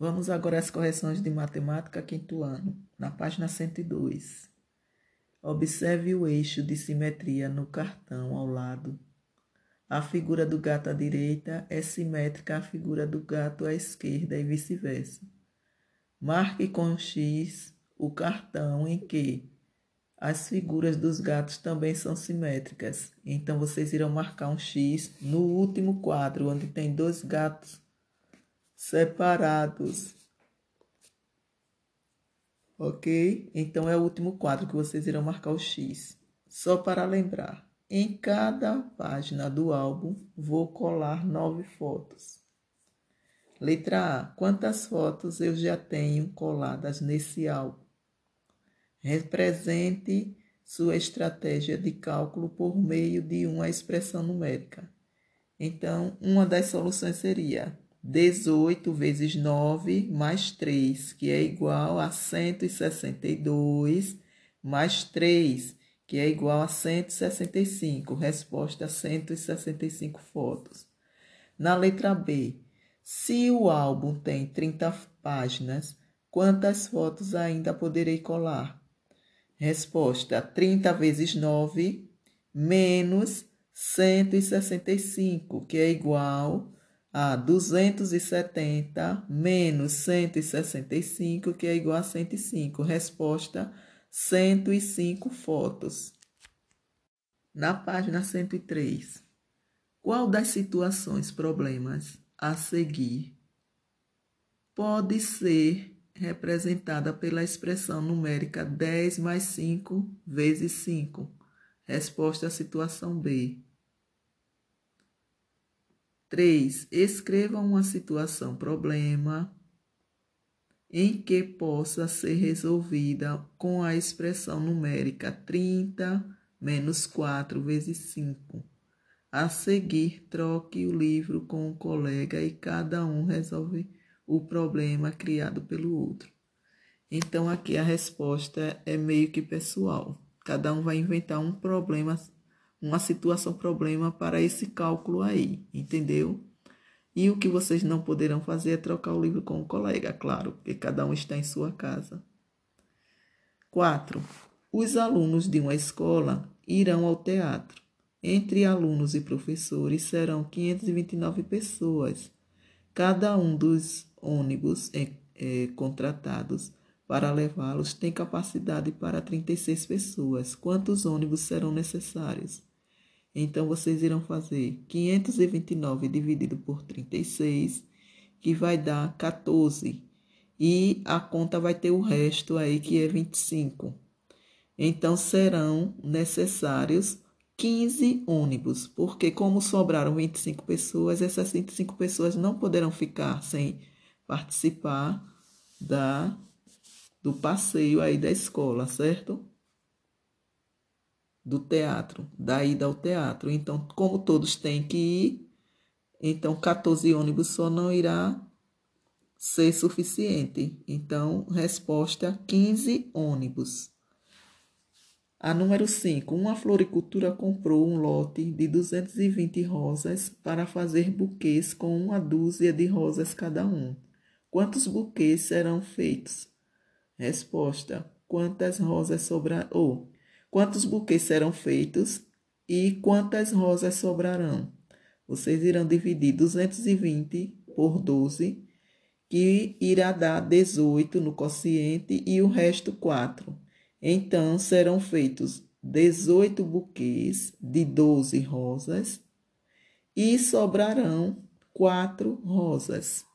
Vamos agora às correções de matemática quinto ano, na página 102. Observe o eixo de simetria no cartão ao lado. A figura do gato à direita é simétrica à figura do gato à esquerda e vice-versa. Marque com X o cartão em que as figuras dos gatos também são simétricas. Então vocês irão marcar um X no último quadro, onde tem dois gatos separados. Ok? Então é o último quadro que vocês irão marcar o X. Só para lembrar, em cada página do álbum vou colar nove fotos. Letra A. Quantas fotos eu já tenho coladas nesse álbum? Represente sua estratégia de cálculo por meio de uma expressão numérica. Então, uma das soluções seria 18 vezes 9 mais 3, que é igual a 162, mais 3, que é igual a 165. Resposta: 165 fotos. Na letra B, se o álbum tem 30 páginas, quantas fotos ainda poderei colar? Resposta: 30 vezes 9 menos 165, que é igual a 270 menos 165, que é igual a 105. Resposta: 105 fotos. Na página 103, qual das situações, problemas a seguir pode ser representada pela expressão numérica 10 mais 5 vezes 5. Resposta situação B. 3. Escreva uma situação problema em que possa ser resolvida com a expressão numérica 30 menos 4 vezes 5. A seguir, troque o livro com o colega e cada um resolve o problema criado pelo outro. Então aqui a resposta é meio que pessoal. Cada um vai inventar um problema, uma situação problema para esse cálculo aí, entendeu? E o que vocês não poderão fazer é trocar o livro com o colega, claro, porque cada um está em sua casa. 4. Os alunos de uma escola irão ao teatro. Entre alunos e professores serão 529 pessoas. Cada um dos ônibus é, é, contratados para levá-los tem capacidade para 36 pessoas. Quantos ônibus serão necessários? Então, vocês irão fazer 529 dividido por 36, que vai dar 14. E a conta vai ter o resto aí, que é 25. Então, serão necessários 15 ônibus, porque como sobraram 25 pessoas, essas 25 pessoas não poderão ficar sem participar da do passeio aí da escola, certo? Do teatro, da ida ao teatro. Então, como todos têm que ir, então 14 ônibus só não irá ser suficiente. Então, resposta 15 ônibus. A número 5. Uma floricultura comprou um lote de 220 rosas para fazer buquês com uma dúzia de rosas cada um. Quantos buquês serão feitos? Resposta: Quantas rosas sobrarão? Quantos buquês serão feitos e quantas rosas sobrarão? Vocês irão dividir 220 por 12, que irá dar 18 no quociente e o resto 4. Então, serão feitos 18 buquês de 12 rosas e sobrarão 4 rosas.